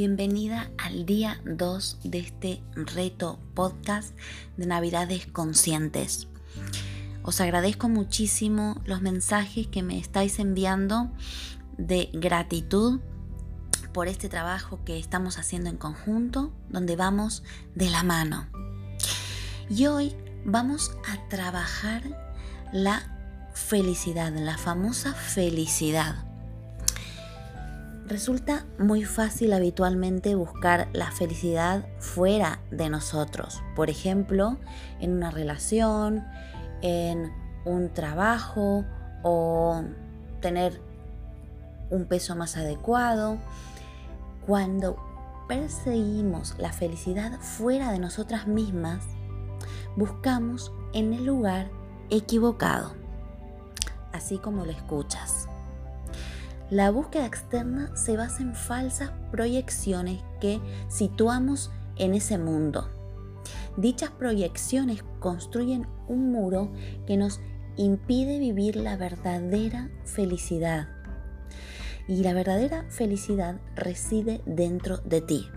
Bienvenida al día 2 de este reto podcast de Navidades Conscientes. Os agradezco muchísimo los mensajes que me estáis enviando de gratitud por este trabajo que estamos haciendo en conjunto, donde vamos de la mano. Y hoy vamos a trabajar la felicidad, la famosa felicidad. Resulta muy fácil habitualmente buscar la felicidad fuera de nosotros, por ejemplo, en una relación, en un trabajo o tener un peso más adecuado. Cuando perseguimos la felicidad fuera de nosotras mismas, buscamos en el lugar equivocado, así como lo escuchas. La búsqueda externa se basa en falsas proyecciones que situamos en ese mundo. Dichas proyecciones construyen un muro que nos impide vivir la verdadera felicidad. Y la verdadera felicidad reside dentro de ti.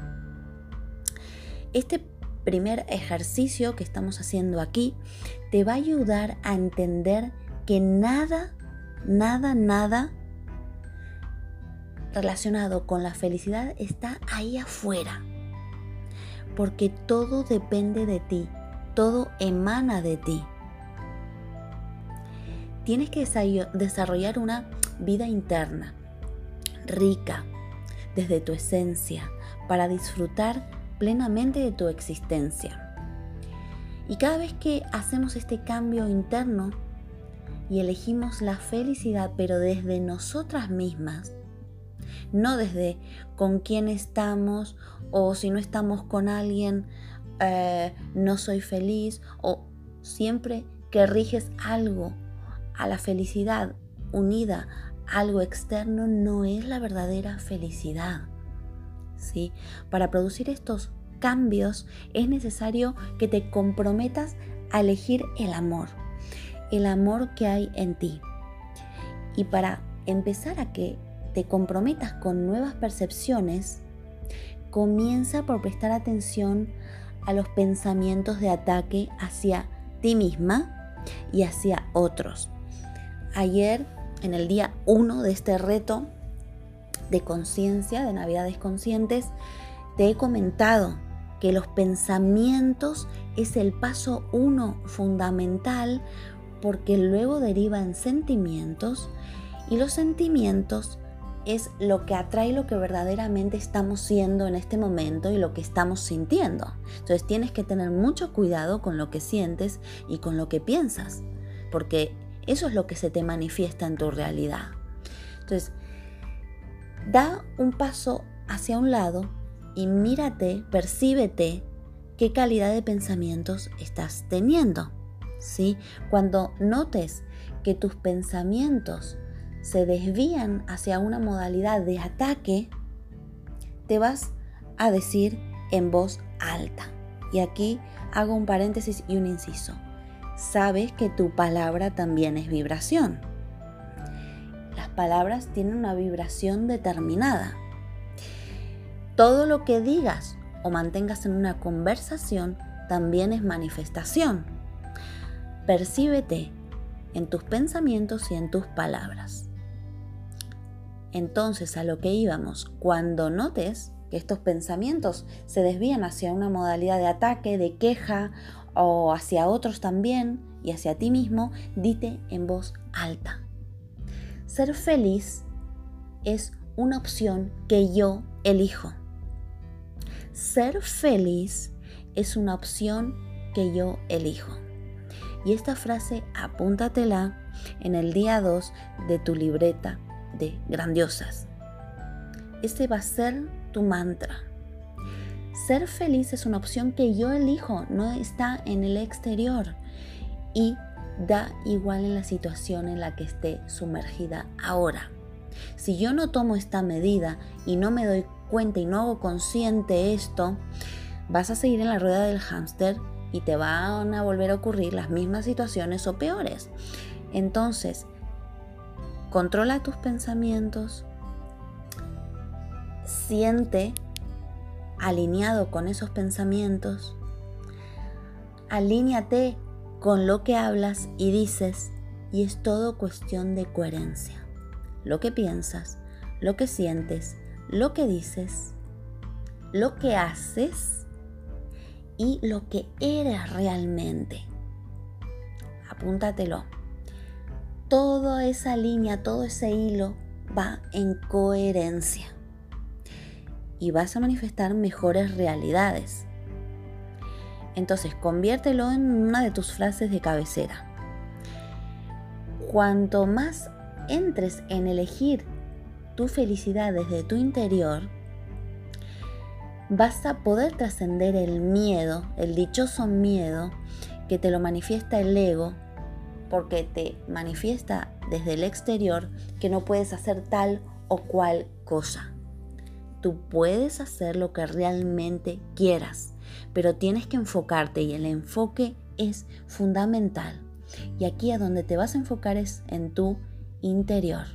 Este primer ejercicio que estamos haciendo aquí te va a ayudar a entender que nada, nada, nada relacionado con la felicidad está ahí afuera. Porque todo depende de ti, todo emana de ti. Tienes que desarrollar una vida interna, rica, desde tu esencia, para disfrutar plenamente de tu existencia. Y cada vez que hacemos este cambio interno y elegimos la felicidad, pero desde nosotras mismas, no desde con quién estamos o si no estamos con alguien eh, no soy feliz o siempre que riges algo a la felicidad unida a algo externo no es la verdadera felicidad. ¿sí? Para producir estos cambios es necesario que te comprometas a elegir el amor, el amor que hay en ti. Y para empezar a que te comprometas con nuevas percepciones, comienza por prestar atención a los pensamientos de ataque hacia ti misma y hacia otros. Ayer, en el día 1 de este reto de conciencia, de Navidades Conscientes, te he comentado que los pensamientos es el paso uno fundamental porque luego derivan sentimientos y los sentimientos es lo que atrae lo que verdaderamente estamos siendo en este momento y lo que estamos sintiendo. Entonces tienes que tener mucho cuidado con lo que sientes y con lo que piensas, porque eso es lo que se te manifiesta en tu realidad. Entonces, da un paso hacia un lado y mírate, percíbete qué calidad de pensamientos estás teniendo. ¿sí? Cuando notes que tus pensamientos se desvían hacia una modalidad de ataque, te vas a decir en voz alta. Y aquí hago un paréntesis y un inciso. Sabes que tu palabra también es vibración. Las palabras tienen una vibración determinada. Todo lo que digas o mantengas en una conversación también es manifestación. Percíbete en tus pensamientos y en tus palabras. Entonces, a lo que íbamos, cuando notes que estos pensamientos se desvían hacia una modalidad de ataque, de queja o hacia otros también y hacia ti mismo, dite en voz alta. Ser feliz es una opción que yo elijo. Ser feliz es una opción que yo elijo. Y esta frase apúntatela en el día 2 de tu libreta de grandiosas. Ese va a ser tu mantra. Ser feliz es una opción que yo elijo, no está en el exterior y da igual en la situación en la que esté sumergida ahora. Si yo no tomo esta medida y no me doy cuenta y no hago consciente esto, vas a seguir en la rueda del hámster y te van a volver a ocurrir las mismas situaciones o peores. Entonces, Controla tus pensamientos. Siente alineado con esos pensamientos, alíñate con lo que hablas y dices y es todo cuestión de coherencia. Lo que piensas, lo que sientes, lo que dices, lo que haces y lo que eres realmente. Apúntatelo. Toda esa línea, todo ese hilo va en coherencia y vas a manifestar mejores realidades. Entonces, conviértelo en una de tus frases de cabecera. Cuanto más entres en elegir tu felicidad desde tu interior, vas a poder trascender el miedo, el dichoso miedo que te lo manifiesta el ego, porque te manifiesta desde el exterior que no puedes hacer tal o cual cosa. Tú puedes hacer lo que realmente quieras, pero tienes que enfocarte y el enfoque es fundamental. Y aquí a donde te vas a enfocar es en tu interior.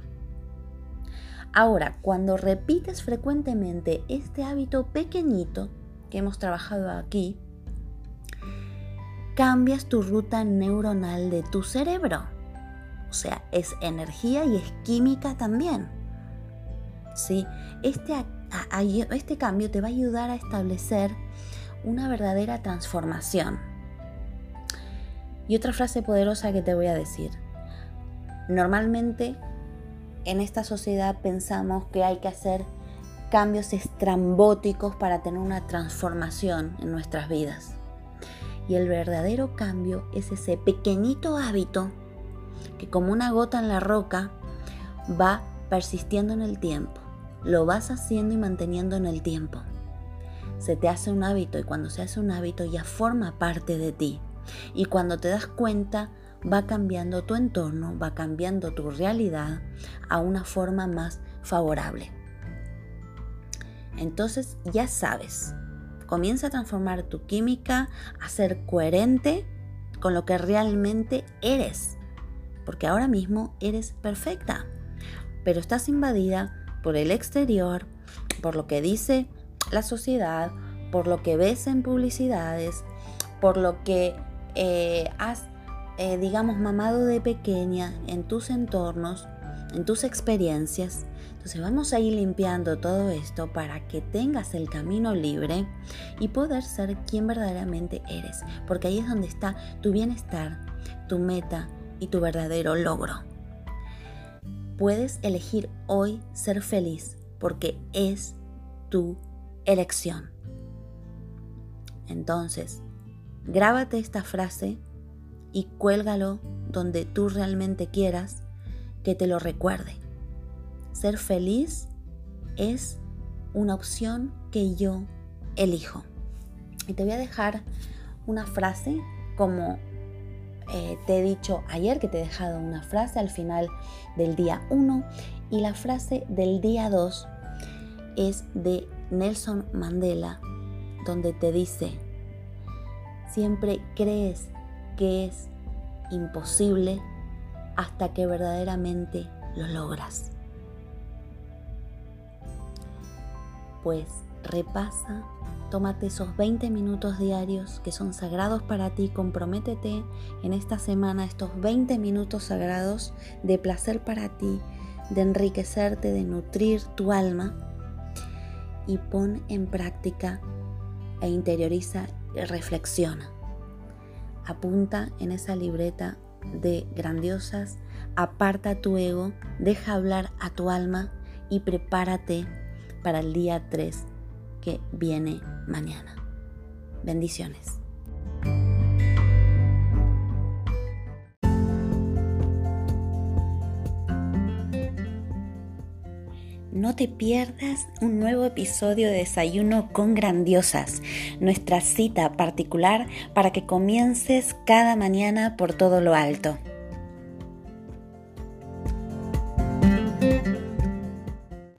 Ahora, cuando repites frecuentemente este hábito pequeñito que hemos trabajado aquí, cambias tu ruta neuronal de tu cerebro. O sea, es energía y es química también. ¿Sí? Este este cambio te va a ayudar a establecer una verdadera transformación. Y otra frase poderosa que te voy a decir. Normalmente en esta sociedad pensamos que hay que hacer cambios estrambóticos para tener una transformación en nuestras vidas. Y el verdadero cambio es ese pequeñito hábito que como una gota en la roca va persistiendo en el tiempo lo vas haciendo y manteniendo en el tiempo. Se te hace un hábito y cuando se hace un hábito ya forma parte de ti. Y cuando te das cuenta va cambiando tu entorno, va cambiando tu realidad a una forma más favorable. Entonces ya sabes, comienza a transformar tu química, a ser coherente con lo que realmente eres. Porque ahora mismo eres perfecta, pero estás invadida por el exterior, por lo que dice la sociedad, por lo que ves en publicidades, por lo que eh, has, eh, digamos, mamado de pequeña en tus entornos, en tus experiencias. Entonces vamos a ir limpiando todo esto para que tengas el camino libre y poder ser quien verdaderamente eres, porque ahí es donde está tu bienestar, tu meta y tu verdadero logro. Puedes elegir hoy ser feliz porque es tu elección. Entonces, grábate esta frase y cuélgalo donde tú realmente quieras que te lo recuerde. Ser feliz es una opción que yo elijo. Y te voy a dejar una frase como eh, te he dicho ayer que te he dejado una frase al final del día 1 y la frase del día 2 es de Nelson Mandela, donde te dice, siempre crees que es imposible hasta que verdaderamente lo logras. Pues repasa Tómate esos 20 minutos diarios que son sagrados para ti. Comprométete en esta semana estos 20 minutos sagrados de placer para ti, de enriquecerte, de nutrir tu alma. Y pon en práctica e interioriza y reflexiona. Apunta en esa libreta de grandiosas, aparta tu ego, deja hablar a tu alma y prepárate para el día 3 que viene mañana. Bendiciones. No te pierdas un nuevo episodio de Desayuno con Grandiosas, nuestra cita particular para que comiences cada mañana por todo lo alto.